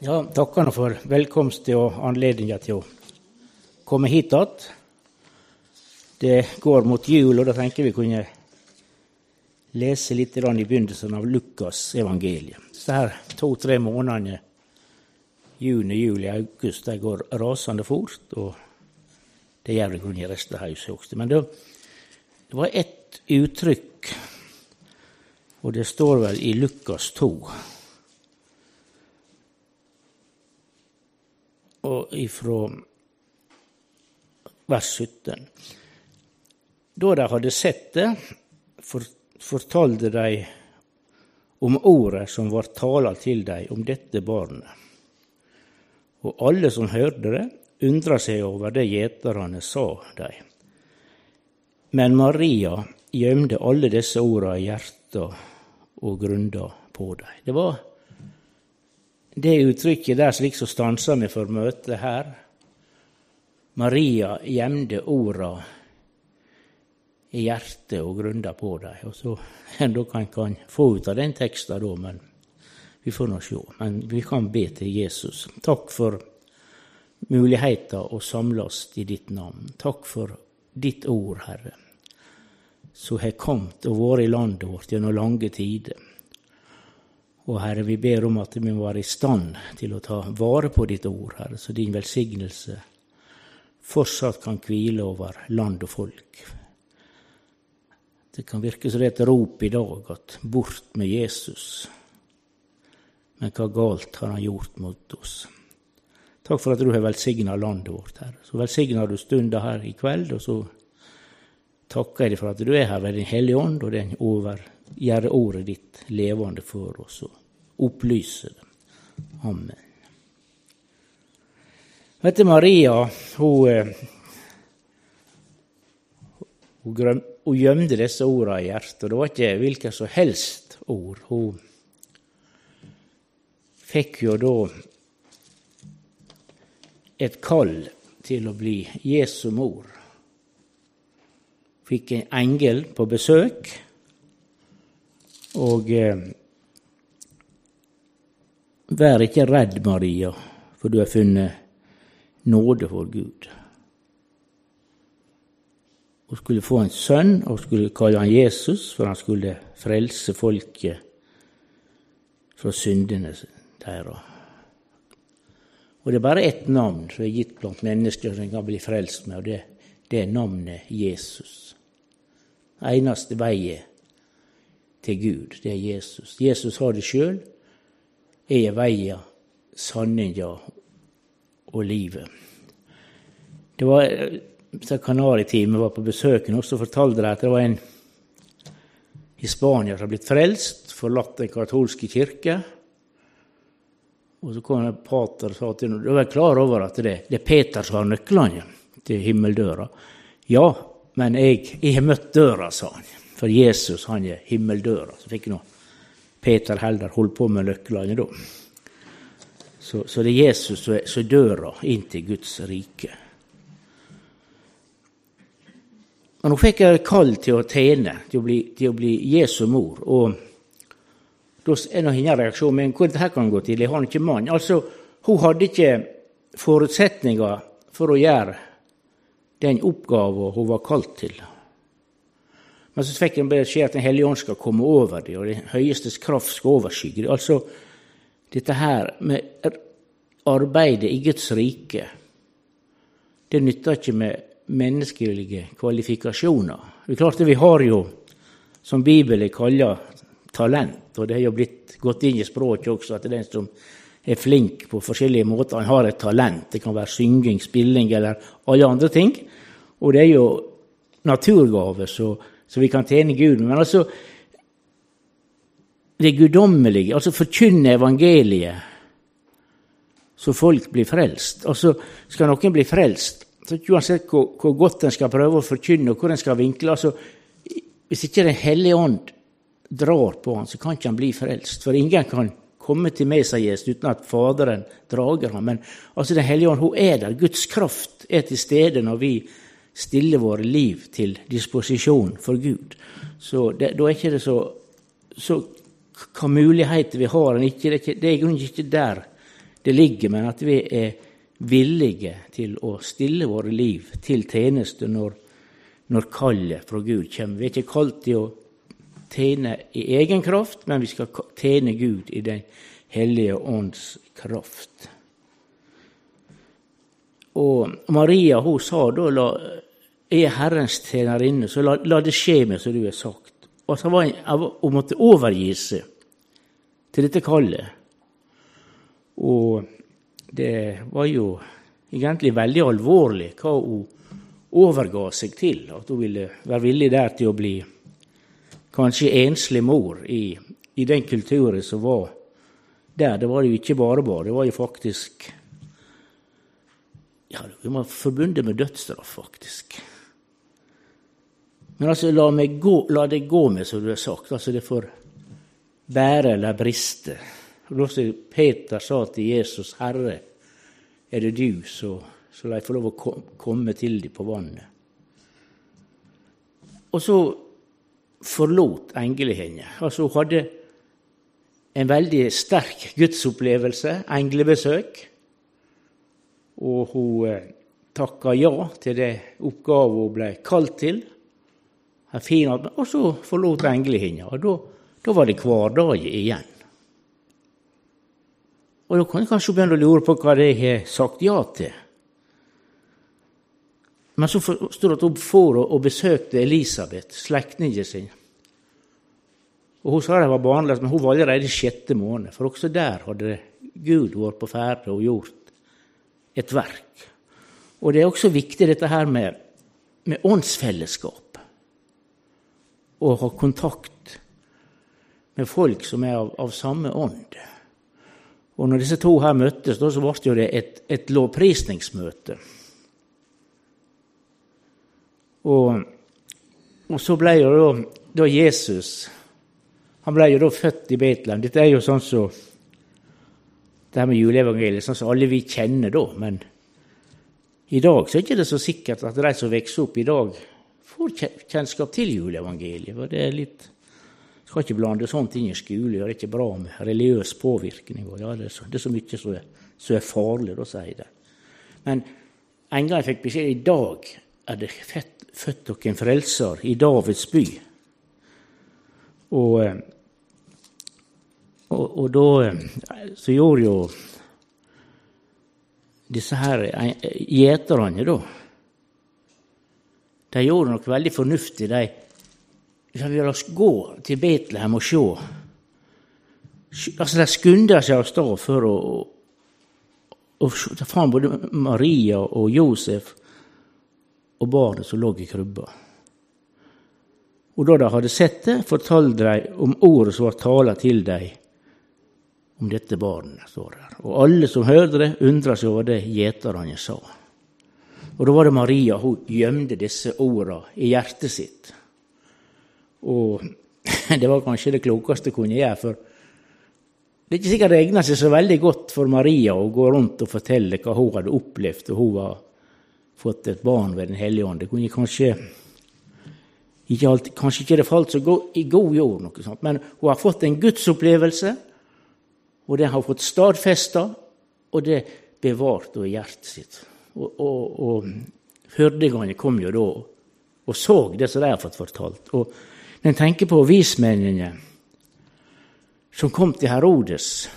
Ja, takkene for velkomst og anledninga til å komme hit igjen. Det går mot jul, og da tenker vi kunne lese litt i begynnelsen av Lukas evangeliet. Så her to-tre månedene, juni, juli, august, de går rasende fort. Og det gjør det i resten av huset også. Men det, det var ett uttrykk, og det står vel i Lukas 2. Og ifra vers 17. Da de hadde sett det, fortalte de om ordet som var tala til dem om dette barnet. Og alle som hørte det, undra seg over det gjeterne sa dem. Men Maria gjemte alle disse orda i hjertet og grunda på dem. Det var det uttrykket der slik som stansa meg for møtet her. Maria gjemte orda i hjertet og grunda på dem. Og så Dere kan, kan få ut av den teksten, da, men vi får nå se. Men vi kan be til Jesus. Takk for muligheten å samles i ditt navn. Takk for ditt ord, Herre, som har kommet og vært i landet vårt gjennom lange tider. Og Herre, vi ber om at vi må være i stand til å ta vare på ditt ord, Herre, så din velsignelse fortsatt kan hvile over land og folk. Det kan virke som det er et rop i dag at 'bort med Jesus'. Men hva galt har han gjort mot oss? Takk for at du har velsigna landet vårt, Herre. Så velsigner du stunda her i kveld, og så takker jeg deg for at du er her ved Din Hellige Ånd, og den over, gjør ordet ditt levende for oss og dem. Amen. Vet du, Maria hun, eh, hun gjemte disse ordene i hjertet. Det var ikke hvilke som helst ord. Hun fikk jo da et kall til å bli Jesu mor. Fikk en engel på besøk, og eh, Vær ikke redd, Maria, for du har funnet nåde for Gud. Hun skulle få en sønn og skulle kalle han Jesus, for han skulle frelse folket fra syndene deres. Og det er bare ett navn som er gitt blant mennesker som kan bli frelst med, og det, det er navnet Jesus. Eneste veien til Gud, det er Jesus. Jesus har det sjøl. Er veien, sanninga og livet. Det var Kanariteamet var på besøk hos så fortalte de at det var en i Spania som hadde blitt frelst, forlatt den katolske kirke. Og så kom en pater og sa til ham du er klar over at det, det er Peter som har nøklene til himmeldøra. Ja, men jeg, jeg har møtt døra, sa han. For Jesus han er himmeldøra. Så fikk nå Peter heller holdt på med nøklene da. Så, så, det er Jesus som er døra inn til Guds rike. Men hun fikk et kall til å tjene, til å bli, til å bli Jesu mor. Og da er nå hennes reaksjon men hvordan dette kan gå til? Jeg har ikke mann. Altså, hun hadde ikke forutsetninger for å gjøre den oppgaven hun var kalt til. Men så fikk hun beskjed at Den hellige ånd skal komme over dem, og den høyestes kraft skal overskygge dem. Altså, dette her med arbeidet i Guds rike, det nytter ikke med menneskelige kvalifikasjoner. Det er klart det Vi har jo, som Bibelen kaller talent, og det har jo blitt gått inn i språket også, at det er den som er flink på forskjellige måter, han har et talent. Det kan være synging, spilling eller alle andre ting. Og det er jo naturgave, så, så vi kan tjene Gud. Men altså det guddommelige, altså forkynne evangeliet, så folk blir frelst. Altså, skal noen bli frelst, så Uansett hvor, hvor, godt en skal prøve å forkynne, og hvor en skal vinkle altså, Hvis ikke Den hellige ånd drar på han, så kan ikke han bli frelst. For ingen kan komme til meg, sier Jesus, uten at Faderen drager ham. Men altså, Den hellige ånd hun er der. Guds kraft er til stede når vi stiller våre liv til disposisjon for Gud. Så det, Da er ikke det så, så hva muligheter vi har. Ikke, det, er det er ikke der det ligger, men at vi er villige til å stille våre liv til tjeneste når, når kallet fra Gud kommer. Vi er ikke kalt til å tjene i egen kraft, men vi skal tjene Gud i Den hellige ånds kraft. Og Maria hun sa da er Herrens tjenerinne, så la, la, det skje meg som du har sagt. Og så var Hun måtte overgi seg til dette kallet. Og det var jo egentlig veldig alvorlig hva hun overga seg til. At hun ville være villig der til å bli kanskje enslig mor i, i den kulturen som var der. Det var jo ikke bare bare, det var jo faktisk ja, Det var forbundet med dødsstraff, faktisk. Men altså, la, gå, la, det gå med, som du har sagt. altså Det får bære eller briste. Peter sa til Jesus, 'Herre, er det du, så, så la jeg få lov å komme til deg på vannet.' Og så forlot engelen henne. Altså, hun hadde en veldig sterk gudsopplevelse, englebesøk. Og hun eh, takka ja til det oppgaven hun ble kalt til. Og så forlot engelen henne. Og da, da var det hverdag igjen. Og da kan jeg kanskje begynne å lure på hva de har sagt ja til. Men så står det at hun for og besøkte Elisabeth, slektningen sin. Og Hun sa de var barnløse, men hun var allerede i sjette måned. For også der hadde Gud vært på ferde og gjort et verk. Og det er også viktig dette her med, med åndsfellesskap. Å ha kontakt med folk som er av, av samme ånd. Og når disse to her møttes, da, så ble det et, et lovprisningsmøte. Og, og, så ble jo da, da, Jesus Han ble jo da født i Betlehem. Dette er jo sånn som så, det her med juleevangeliet, sånn som alle vi kjenner da. Men i dag så er det ikke så sikkert at de som vokser opp i dag, får kjennskap til juleevangeliet. For det er litt skal ikke blande sånt inn i skole. Det er ikke bra med religiøs påvirkning. Ja, det, er så, det, er så, mye som er, som er farlig, da, sier det. Men en gang jeg fikk beskjed i dag er det født, født dere en frelser i Davids by. Og, eh, og, og da eh, så gjorde jo disse her eh, gjeterne, da De gjorde noe veldig fornuftig. De sa la oss gå til Betlehem og se. Altså, De skunda seg av sted for å, å ta fram både Maria og Josef og barnet som lå i krybba. Og da de hadde sett det, fortalte de om ordet som var tala til dem om dette barnet. står der. Og alle som hørte det, undra seg over det gjeterne sa. Og da var det Maria hun gjemte disse ordene i hjertet sitt. Og det var kanskje det klokeste hun kunne gjøre. for Det er ikke sikkert det egna seg så veldig godt for Maria å gå rundt og fortelle hva hun hadde opplevd og hun hadde fått et barn ved Den hellige ånd. Det kunne kanskje ikke, alltid, kanskje ikke det falt så i god jord, noe sånt. men hun har fått en gudsopplevelse, og det har fått stadfesta, og det bevart i hjertet sitt. Og, og, og hørdingene kom jo da og så det som de har fått fortalt. Og når en tenker på vismennene som kom til Herodes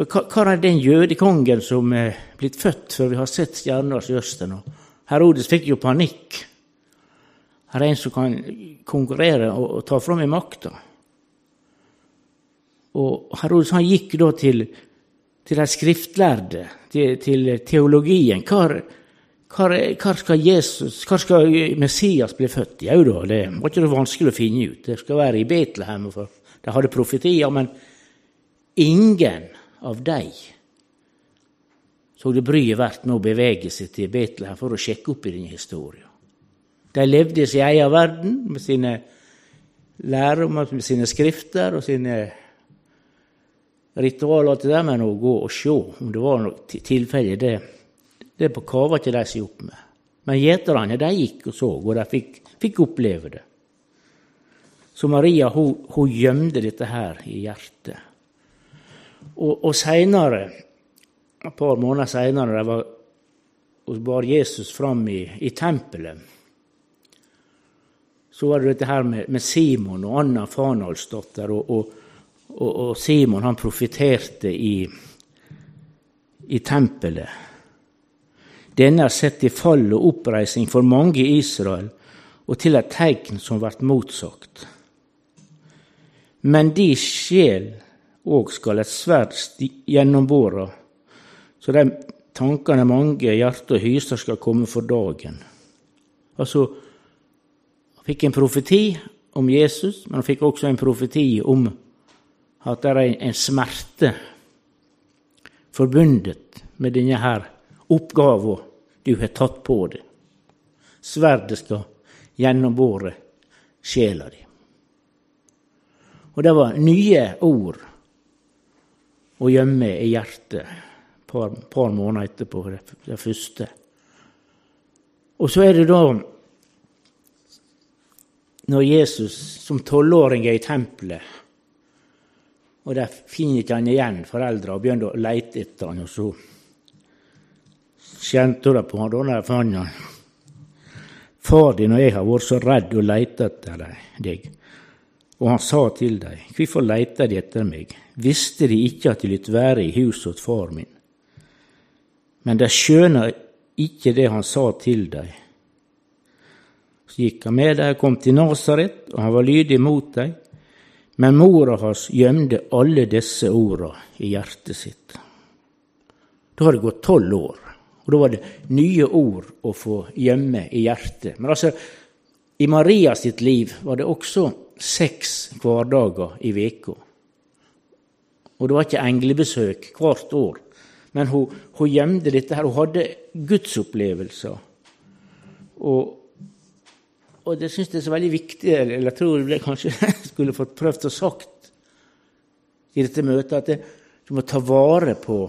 Hva er den jødekongen som er blitt født før vi har sett stjerner i østen? Herodes fikk jo panikk. Her er en som kan konkurrere og, og ta fra meg makta. Og Herodes han gikk da til, til de skriftlærde, til, til teologien. Hvor, hvor skal Jesus, hvor skal Messias bli født? Jau da, det var ikke vanskelig å finne ut. Det skal være i Betlehem, for de hadde profetier. Men ingen av dem så det bryet verdt med å bevege seg til Betlehem for å sjekke opp i denne historien. De levde i sin egen verden med sine lærer, med sine skrifter og sine ritualer det der, men å gå og se om det var noe tilfelle, det det på kava ikke de seg opp med. Men gjeterne de gikk og så, og de fikk, fikk oppleve det. Så Maria hun, hun gjemte dette her i hjertet. Og, og seinere, et par måneder seinere, da var og bar Jesus fram i, i tempelet, så var det dette her med, med Simon og Anna Fanalsdotter. Og, og, og, og, Simon han profeterte i, i tempelet. Denne er sett i fall og oppreising for mange i Israel, og til et tegn som vert motsagt. Men de sjel òg skal et sverd gjennombore, så de tankene mange hjerte og hyser skal komme for dagen. Altså, Han fikk en profeti om Jesus, men han fikk også en profeti om at det er en smerte forbundet med denne her oppgaven du har tatt på deg. Sverdet skal gjennombore sjela di. Og det var nye ord å gjemme i hjertet et par, par, måneder etterpå, det, det første. Og så er det da når Jesus som tolvåring er i tempelet, og de finner ikke han igjen foreldra og begynner å leite etter han, og så kjente de på han da de fant han. Far din og jeg har vært så redd og leita etter deg. Og han sa til dem, Hvorfor leita de etter meg? Visste de ikke at de lyt være i huset hos far min? Men de skjønner ikke det han sa til dem. Så gikk han med dem, kom til Nasaret, og han var lydig mot dem. Men mora hans gjemte alle disse orda i hjertet sitt. Da har det gått tolv år, og da var det nye ord å få gjemme i hjertet. Men altså, i Maria sitt liv var det også seks hverdager i veka. Og det var ikke englebesøk hvert år. Men hun, hun gjemte dette her. Hun hadde gudsopplevelser. Og, og det syns jeg er så veldig viktig, eller jeg tror jeg kanskje skulle fått prøvd å sagt i dette møtet, at det, du må ta vare på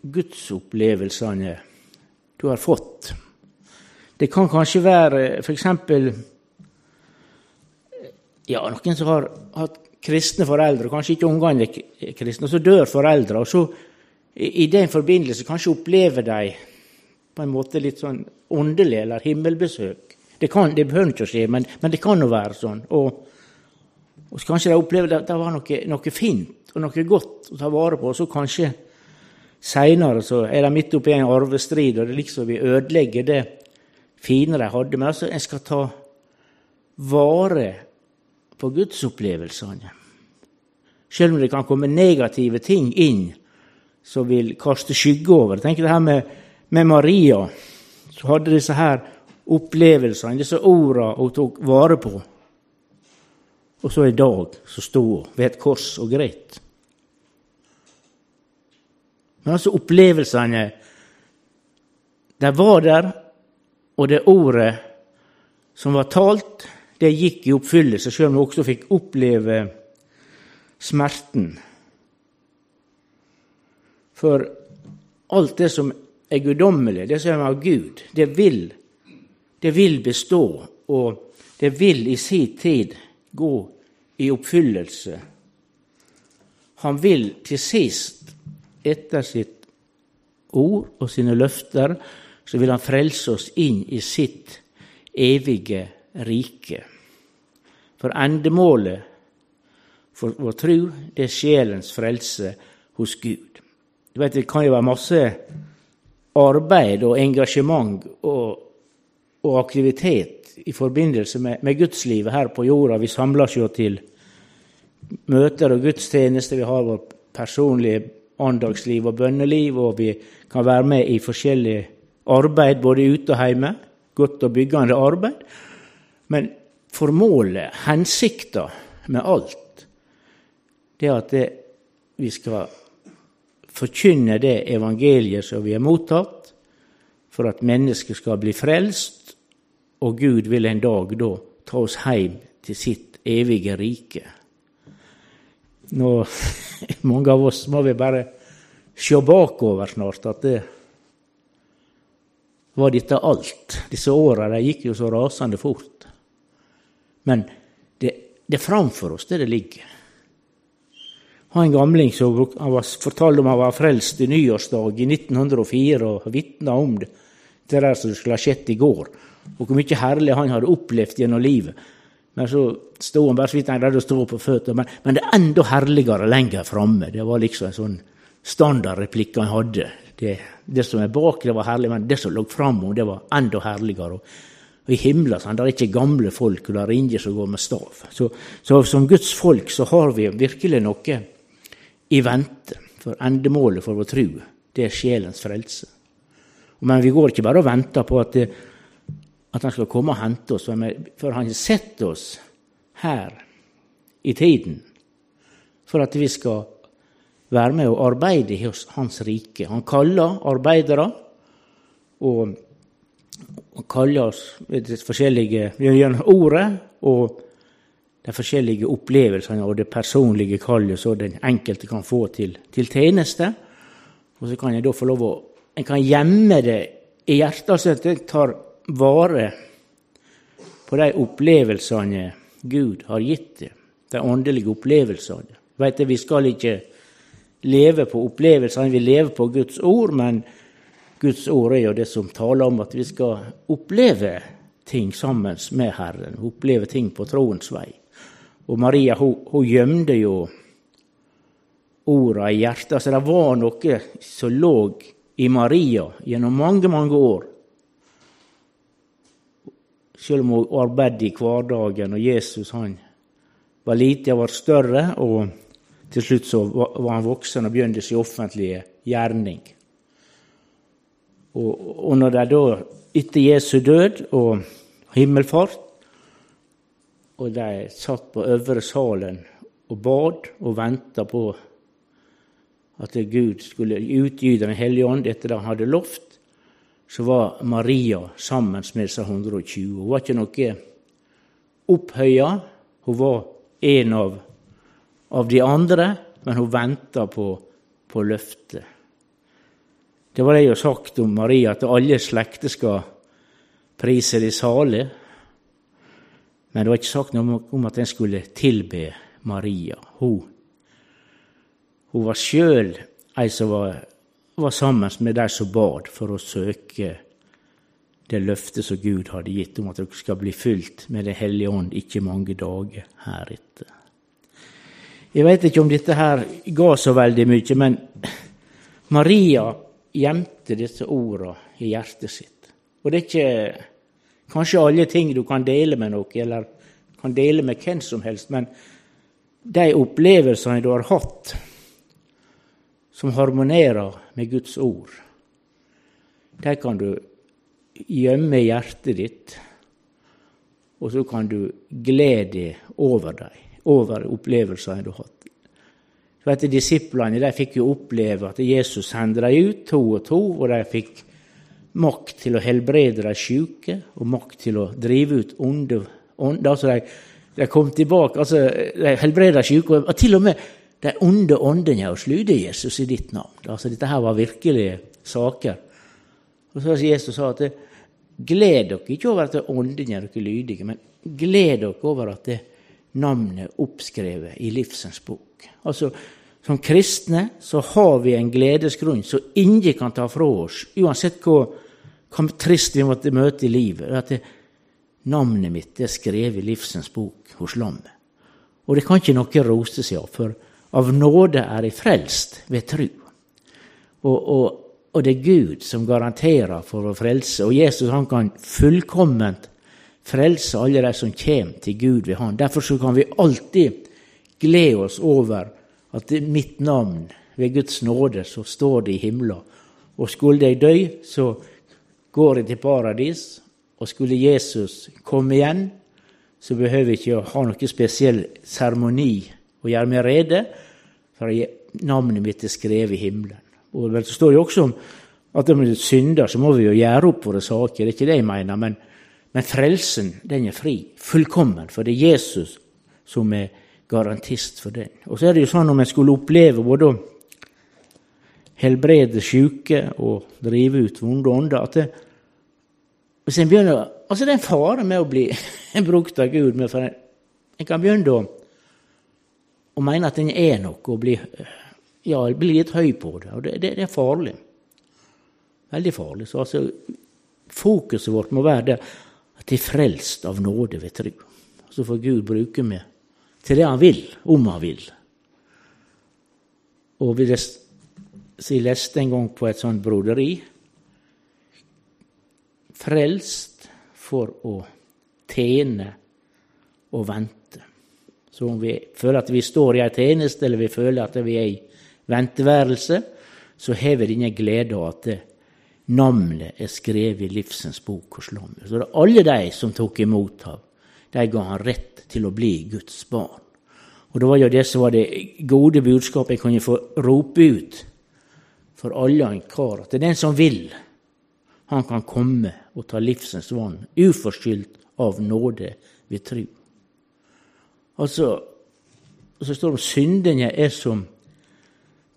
gudsopplevelsene du har fått. Det kan kanskje være f.eks. Ja, noen som har hatt kristne foreldre, kanskje ikke ungene er kristne, og så dør foreldre. Og så i den forbindelse kanskje opplever de på en måte litt sånn åndelig eller himmelbesøk. Det, kan, det behøver ikke å skje, men, men, det kan jo være sånn. Og, og kanskje de opplever at det var noe, noe, fint og noe godt å ta vare på, og så kanskje seinere så er de midt oppi en arvestrid, og det liksom vil ødelegge det fine de hadde. Men altså, en skal ta vare på gudsopplevelsene. Selv om det kan komme negative ting inn som vil kaste skygge over. Tenk det her med, med Maria, som hadde disse her opplevelsene, disse ordene hun tok vare på. Og så i dag så sto hun ved et kors og gret. Men altså opplevelsene De var der, og det ordet som var talt, det gikk i oppfyllelse, selv om hun også fikk oppleve smerten. For alt det som er guddommelig, det som er av Gud, det vil, det vil bestå, og det vil i sin tid gå i oppfyllelse. Han vil til sist, etter sitt ord og sine løfter, så vil han frelse oss inn i sitt evige rike. For endemålet for vår tro, det er sjelens frelse hos Gud. Du vet, Det kan jo være masse arbeid og engasjement og, og aktivitet i forbindelse med, med gudslivet her på jorda. Vi samles jo til møter og gudstjenester. Vi har vårt personlige andagsliv og bønneliv, og vi kan være med i forskjellig arbeid både ute og hjemme. Godt og byggende arbeid. Men formålet, hensikta med alt, det er at det, vi skal forkynne det evangeliet som vi har mottatt, for at mennesket skal bli frelst, og Gud vil en dag da ta oss hjem til sitt evige rike. Nå, mange av oss må vi bare se bakover snart, at det var dette alt. Disse åra gikk jo så rasende fort. Men det, er framfor oss, det det ligger. har en gamling som han fortalte om han var frelst i nyårsdag i 1904 og vitna om det. Det der som skulle ha skjedd i går. Og hvor mye herlig han hadde opplevd gjennom livet. Men så sto han bare så vidt han greide å stå på føttene. Men, men, det er enda herligere lenger framme. Det var liksom en sånn standardreplikk han hadde. Det, det, som er bak, det var herlig, men det som lå framom, det var enda herligere. Og, I himmelen sånn, det er ikke gamle folk, og det er ingen som går med stav. Så, så som Guds folk så har vi virkelig noe i vente. For endemålet for vår tru, det er sjelens frelse. Men vi går ikke bare og venter på at, det, at han skal komme og hente oss, for han har sett oss her i tiden for at vi skal være med og arbeide i hans rike. Han kaller arbeidere og, kaller oss ved forskjellige gjennom ordet og de forskjellige opplevelsene og det personlige kallet som den enkelte kan få til, til tjeneste. Og så kan jeg da få lov å En kan gjemme det i hjertet, så at jeg tar vare på de opplevelsene Gud har gitt deg, de åndelige opplevelsene. Vet du, Vi skal ikke leve på opplevelsene, vi lever på Guds ord, men Guds ord er jo det som taler om at vi skal oppleve ting sammen med Herren, oppleve ting på troens vei. Og Maria hun, hun gjemte jo orda i hjertet. Så det var noe som lå i Maria gjennom mange, mange år. Selv om hun arbeidet i hverdagen, og Jesus han var lite, han var større, og til slutt så var han voksen og begynte sin offentlige gjerning. Og, og når de da, etter Jesu død og himmelfart, og de satt på øvre salen og bad og venta på at Gud skulle utgyte Den hellige ånd etter det han hadde lovt, så var Maria sammen med disse 120. Hun var ikke noe opphøya. Hun var en av, av de andre, men hun venta på, på løftet. Det var det jeg har sagt om Maria, at alle slekter skal prise de salige. Men det var ikke sagt noe om at en skulle tilbe Maria. Hun, hun var sjøl ei som var, var, sammen med de som bad for å søke det løftet som Gud hadde gitt om at dere skal bli fylt med Den hellige ånd ikke mange dager heretter. Jeg veit ikke om dette her ga så veldig mye, men Maria gjemte disse orda i hjertet sitt. Og det er ikke Kanskje alle ting du kan dele med noen, eller kan dele med hvem som helst, men de opplevelsene du har hatt som harmonerer med Guds ord, de kan du gjemme i hjertet ditt, og så kan du glede deg over dem, over opplevelsene du har hatt. Så vet Disiplene de fikk jo oppleve at Jesus sendte dem ut to og to, og de fikk makt til å helbrede de syke og makt til å drive ut onde ånder. Altså de, de kom tilbake, altså de helbreda syke, og til og med de onde åndene hos lyder Jesus i ditt navn. Altså Dette her var virkelige saker. Og så Jesus at gled dere ikke over at åndene er dere lydige, men gled dere over at det navnet er oppskrevet i livsens bok. Altså, Som kristne så har vi en gledesgrunn som ingen kan ta fra oss, uansett hvor hvor trist vi måtte møte i livet. at det, Navnet mitt er skrevet i livsens bok hos lammet. Og det kan ikke noe rose seg av, for av nåde er de frelst ved tru. Og, og, og, det er Gud som garanterer for å frelse. Og Jesus han kan fullkomment frelse alle de som kommer til Gud ved Han. Derfor så kan vi alltid glede oss over at mitt navn ved Guds nåde så står det i himmelen. Og skulle jeg dø, så går jeg til paradis, og skulle Jesus komme igjen, så behøver jeg ikke å ha noen spesiell seremoni å gjøre meg rede, for navnet mitt er skrevet i himmelen. Og så står det også om at om vi synder, så må vi jo gjøre opp våre saker. Det er ikke det jeg mener. Men, men frelsen, den er fri. Fullkommen. For det er Jesus som er garantist for den. Og så er det jo sånn om en skulle oppleve både å helbrede syke og drive ut vonde ånder at det, hvis en begynner, altså Det er en fare med å bli brukt av Gud. for en, en kan begynne å, og mener at en er noe, og blir, ja, blir litt høy på det. Og det, det, det er farlig. Veldig farlig. Så altså, fokuset vårt må være det at de er frelst av nåde ved tro. Så får Gud bruke meg til det han vil, om han vil. Og vi leste en gang på et sånt broderi Frelst for å tjene og vente. Så om vi føler at vi står i ei tjeneste, eller vi føler at vi er i venteværelse, så har vi denne av at navnet er skrevet i livsens bok hos lammet. Så det er alle de som tok imot ham, de ga han rett til å bli Guds barn. Og det var jo det som var det gode budskapet jeg kunne få rope ut for alle og enhver, at det er den som vil, han kan komme og ta livsens vann, uforskyldt av nåde ved tru. Altså, så står det om syndene er som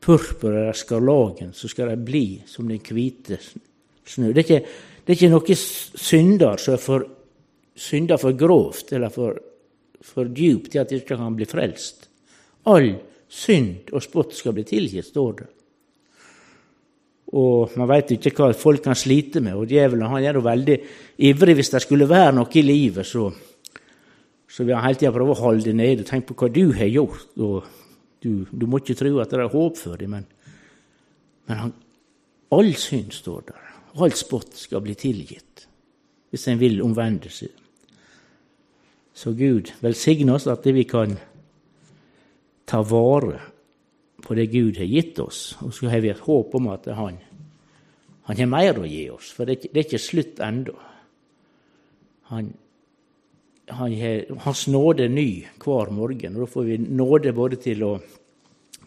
purpur eller skarlagen, så skal de bli som den hvite snø. Det er ikke, det er ikke noe synder som er for, synder for grovt eller for, for djupt til at de ikke kan bli frelst. All synd og spott skal bli tilgitt, står det. Og man veit ikke hva folk kan slite med, og djevelen han er jo veldig ivrig hvis det skulle være noe i livet, så, så vi har hele tida prøvd å holde det nede. Tenk på hva du har gjort. og du, du, må ikke tro at det er håp for deg, men, men han, all synd står der. All spott skal bli tilgitt hvis en vil omvende seg. Så Gud velsigne oss at vi kan ta vare på det Gud har gitt oss, og så har vi et håp om at Han, han har mer å gi oss, for det er ikke, det er ikke slutt ennå. Han, han har, hans nåde er ny hver morgen. og Da får vi nåde både til å,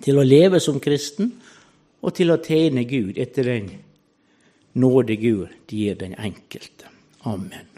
til å leve som kristen og til å tjene Gud etter den nåde Gud gir den enkelte. Amen.